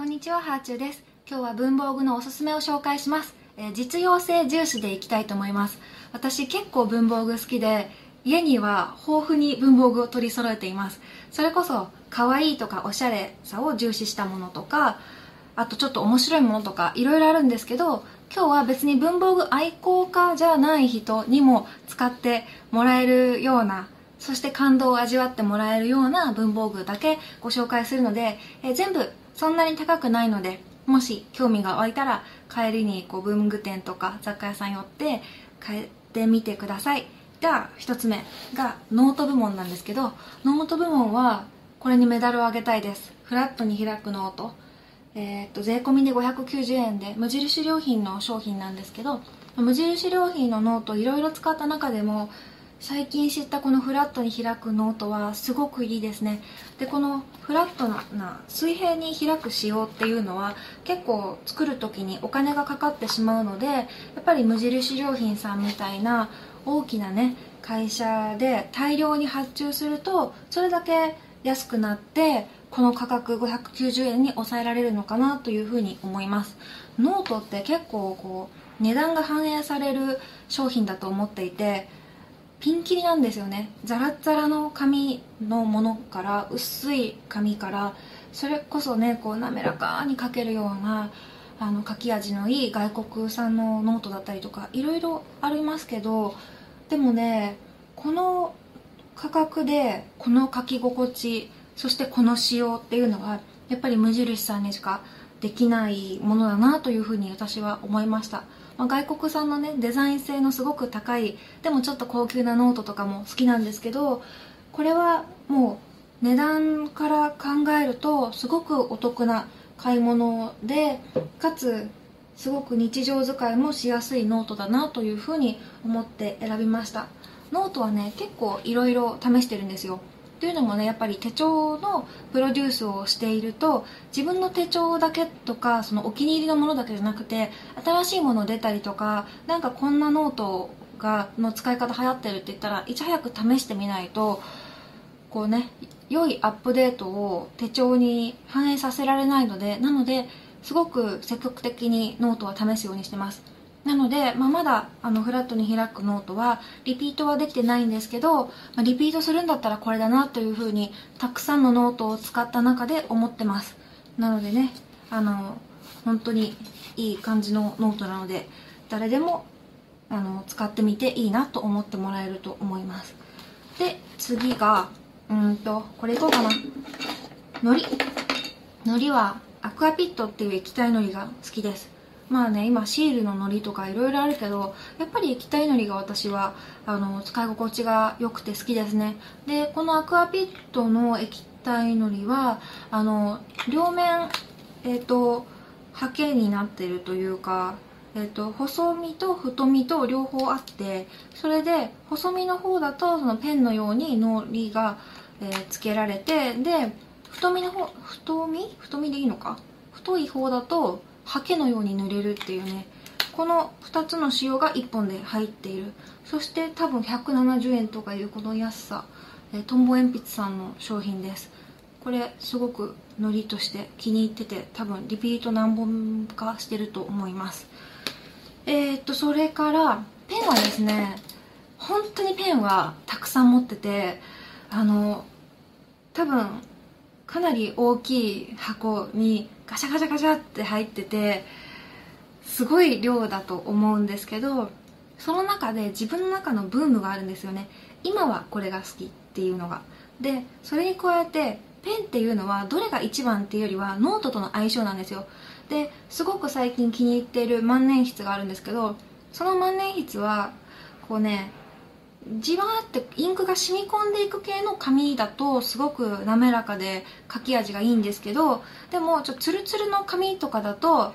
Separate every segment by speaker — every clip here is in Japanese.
Speaker 1: こんにちは、ハーチューです。今日は文房具のおすすめを紹介します。えー実用性重視でいきたいと思います。私結構文房具好きで、家には豊富に文房具を取り揃えています。それこそ、可愛いとかおしゃれさを重視したものとか、あとちょっと面白いものとかいろいろあるんですけど、今日は別に文房具愛好家じゃない人にも使ってもらえるようなそして感動を味わってもらえるような文房具だけご紹介するので、えー全部そんなに高くないのでもし興味が湧いたら帰りにこう文具店とか雑貨屋さん寄って買ってみてください。じゃあ一つ目がノート部門なんですけどノート部門はこれにメダルをあげたいです。フラットに開くノート。えーっと税込みで590円で無印良品の商品なんですけど無印良品のノートいろいろ使った中でも最近知ったこのフラットに開くノートはすごくいいですね。でこのフラットな水平に開く仕様っていうのは結構作る時にお金がかかってしまうのでやっぱり無印良品さんみたいな大きなね会社で大量に発注するとそれだけ安くなってこの価格590円に抑えられるのかなというふうに思います。ノートって結構こう値段が反映される商品だと思っていてピンキリなんですよね。ザラザラの紙のものから薄い紙からそれこそねこう滑らかに書けるようなあの書き味のいい外国産のノートだったりとかいろいろありますけどでもねこの価格でこの書き心地そしてこの仕様っていうのはやっぱり無印さんにしかできないものだなというふうに私は思いました、まあ、外国産のねデザイン性のすごく高いでもちょっと高級なノートとかも好きなんですけどこれはもう値段から考えるとすごくお得な買い物でかつすごく日常使いもしやすいノートだなというふうに思って選びました。ノートはね結構いろいろ試してるんですよ。というのもねやっぱり手帳のプロデュースをしていると自分の手帳だけとかそのお気に入りのものだけじゃなくて新しいもの出たりとかなんかこんなノートがの使い方流行ってるって言ったらいち早く試してみないとこうね良いアップデートを手帳に反映させられないのでなのですごく積極的にノートは試すようにしてます。なので、まあ、まだあのフラットに開くノートはリピートはできてないんですけど、まあ、リピートするんだったらこれだなというふうにたくさんのノートを使った中で思ってます。なのでねあの本当にいい感じのノートなので誰でもあの使ってみていいなと思ってもらえると思います。で次がうんとこれいこうかな。海苔海苔はアクアピットっていう液体海苔が好きです。まあね今シールの糊とかいろいろあるけどやっぱり液体糊が私はあの使い心地が良くて好きですね。でこのアクアピットの液体海苔はあの両面えっ、とハケになってるというかえっと細身と太身と両方あってそれで細身の方だとそのペンのようにのりが、えーつけられてで太身の方太身？太身でいいのか？太い方だとハケのように塗れるっていうね。この2つの仕様が1本で入っている。そして多分170円とかいうこの安さ、えートンボ鉛筆さんの商品です。これすごくノリとして気に入ってて多分リピート何本かしてると思います。えー、っとそれからペンはですね本当にペンはたくさん持っててあの多分かなり大きい箱にガシャガシャガシャって入っててすごい量だと思うんですけどその中で自分の中のブームがあるんですよね。今はこれが好きっていうのが。でそれに加えてペンっていうのはどれが一番っていうよりはノートとの相性なんですよ。ですごく最近気に入っている万年筆があるんですけどその万年筆はこうねじわーってインクが染み込んでいく系の紙だとすごく滑らかで書き味がいいんですけどでもちょっとツルツルの紙とかだと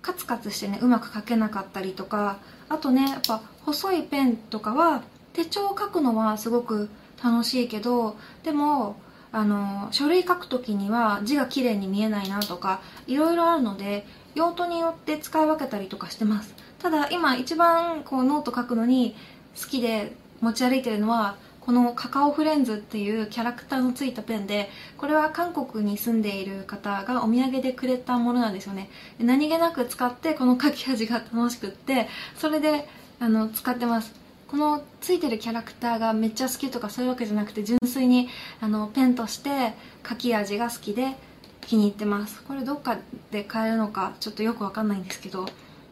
Speaker 1: カツカツしてねうまく書けなかったりとかあとねやっぱ細いペンとかは手帳を書くのはすごく楽しいけどでもあの書類書く時には字が綺麗に見えないなとかいろいろあるので用途によって使い分けたりとかしてます。ただ今一番こうノート書くのに好きで持ち歩いてるのはこのカカオフレンズっていうキャラクターのついたペンでこれは韓国に住んでいる方がお土産でくれたものなんですよね。何気なく使ってこの書き味が楽しくってそれであの使ってます。このついてるキャラクターがめっちゃ好きとかそういうわけじゃなくて純粋にあのペンとして書き味が好きで気に入ってます。これどっかで買えるのかちょっとよくわかんないんですけど。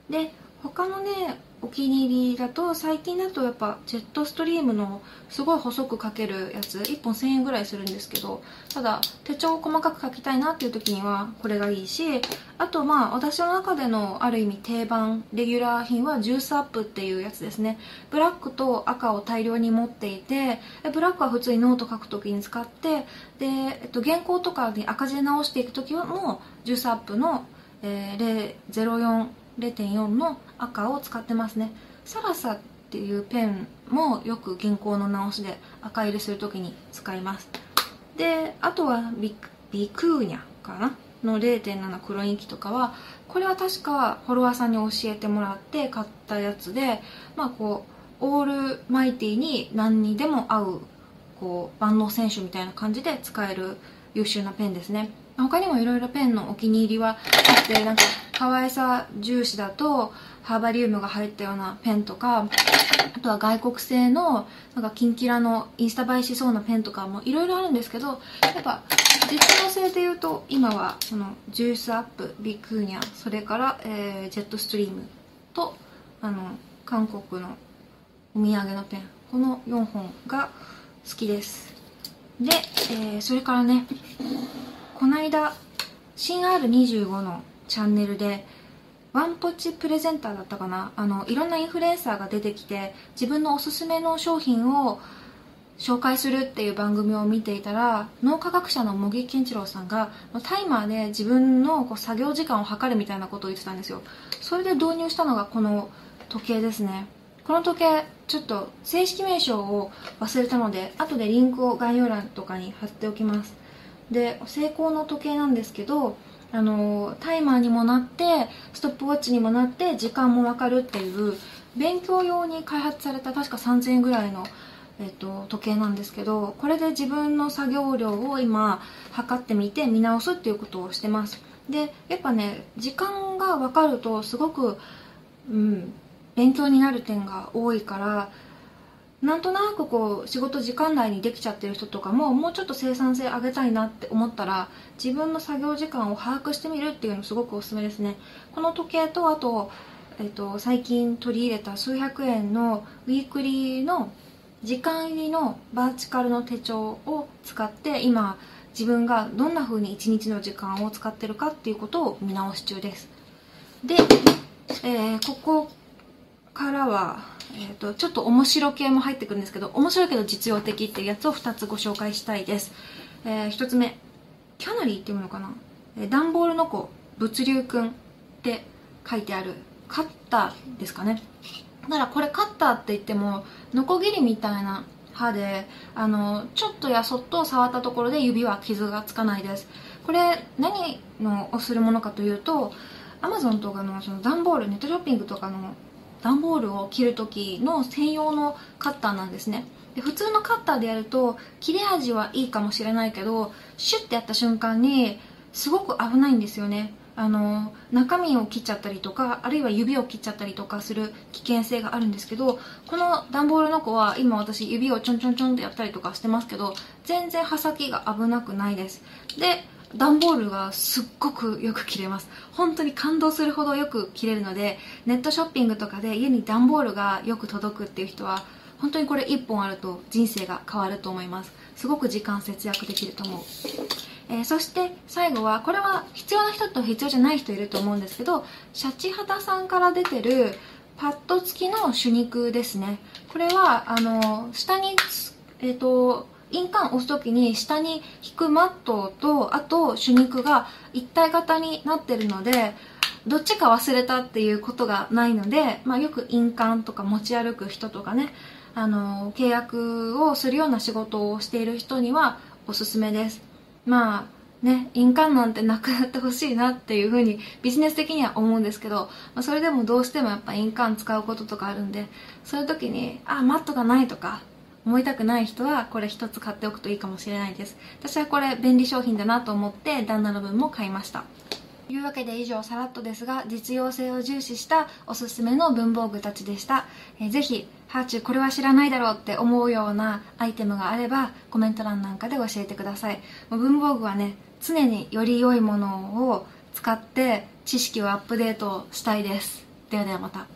Speaker 1: で他のねお気に入りだと最近だとやっぱジェットストリームのすごい細く書けるやつ1本1000円ぐらいするんですけどただ手帳を細かく書きたいなっていう時にはこれがいいしあとまあ私の中でのある意味定番レギュラー品はジュースアップっていうやつですね。ブラックと赤を大量に持っていてブラックは普通にノート書く時に使ってで、えっと、原稿とかに赤字直していく時はもジュースアップの、えー、04 0.4の赤を使ってますね。サラサっていうペンもよく原稿の直しで赤入れするときに使います。であとはビビクーニャかな？の0.7黒インキとかはこれは確かフォロワーさんに教えてもらって買ったやつでまあこうオールマイティに何にでも合うこう万能選手みたいな感じで使える優秀なペンですね。他にもいろいろペンのお気に入りはあってなんか可愛さ重視だとハーバリウムが入ったようなペンとかあとは外国製のなんかキンキラのインスタ映えしそうなペンとかもいろいろあるんですけどやっぱ実用性でいうと今はそのジュースアップビッグーニャそれから、えー、ジェットストリームとあの韓国のお土産のペン。この4本が好きです。で、えー、それからねこの間新 R25 のチャンネルでワンポッチプレゼンターだったかな？あのいろんなインフルエンサーが出てきて自分のおすすめの商品を紹介するっていう番組を見ていたら脳科学者の茂木健一郎さんがタイマーで自分のこう作業時間を測るみたいなことを言ってたんですよ。それで導入したのがこの時計ですね。この時計ちょっと正式名称を忘れたので後でリンクを概要欄とかに貼っておきます。で成功の時計なんですけどあのタイマーにもなってストップウォッチにもなって時間も分かるっていう勉強用に開発された確か3000円ぐらいの、えっと、時計なんですけどこれで自分の作業量を今測ってみて見直すっていうことをしてます。でやっぱね時間が分かるとすごく、うん、勉強になる点が多いからなんとなくこう仕事時間内にできちゃってる人とかももうちょっと生産性上げたいなって思ったら自分の作業時間を把握してみるっていうのすごくおすすめですね。この時計とあと,、えーと、最近取り入れた数百円のウィークリーの時間入りのバーチカルの手帳を使って今自分がどんな風に一日の時間を使ってるかっていうことを見直し中です。で、えー、ここからはえーと、ちょっと面白系も入ってくるんですけど面白いけど実用的っていうやつを2つご紹介したいです、えー、1つ目キャナリーっていうのかな、えー、段ボールの子物流くんって書いてあるカッターですかね。だからこれカッターって言ってもノコギリみたいな刃であのちょっとやそっと触ったところで指は傷がつかないです。これ何のをするものかというとアマゾンとかのその段ボールネットショッピングとかの段ボールを切る時の専用のカッターなんですね。で普通のカッターでやると切れ味はいいかもしれないけどシュッてやった瞬間にすごく危ないんですよね。あの中身を切っちゃったりとかあるいは指を切っちゃったりとかする危険性があるんですけどこの段ボールの子は今私指をちょんちょんちょんってやったりとかしてますけど全然刃先が危なくないです。で段ボールがすっごくよく切れます。本当に感動するほどよく切れるのでネットショッピングとかで家に段ボールがよく届くっていう人は本当にこれ1本あると人生が変わると思います。すごく時間節約できると思う、えー、そして最後はこれは必要な人と必要じゃない人いると思うんですけどシャチハタさんから出てるパッド付きの手肉ですね。これはあの下にえっ、ー、と印鑑を押す時に下に引くマットとあと手肉が一体型になってるのでどっちか忘れたっていうことがないので、まあ、よく印鑑とか持ち歩く人とかねあの契約をするような仕事をしている人にはおすすめです。まあね印鑑なんてなくなってほしいなっていうふうにビジネス的には思うんですけど、まあ、それでもどうしてもやっぱ印鑑使うこととかあるんでそういう時にあマットがないとか思いたくない人はこれ一つ買っておくといいかもしれないです。私はこれ便利商品だなと思って旦那の分も買いました。というわけで以上さらっとですが実用性を重視したおすすめの文房具たちでした、えー、ぜひハーチューこれは知らないだろうって思うようなアイテムがあればコメント欄なんかで教えてください。文房具はね常により良いものを使って知識をアップデートしたいです。ではではまた。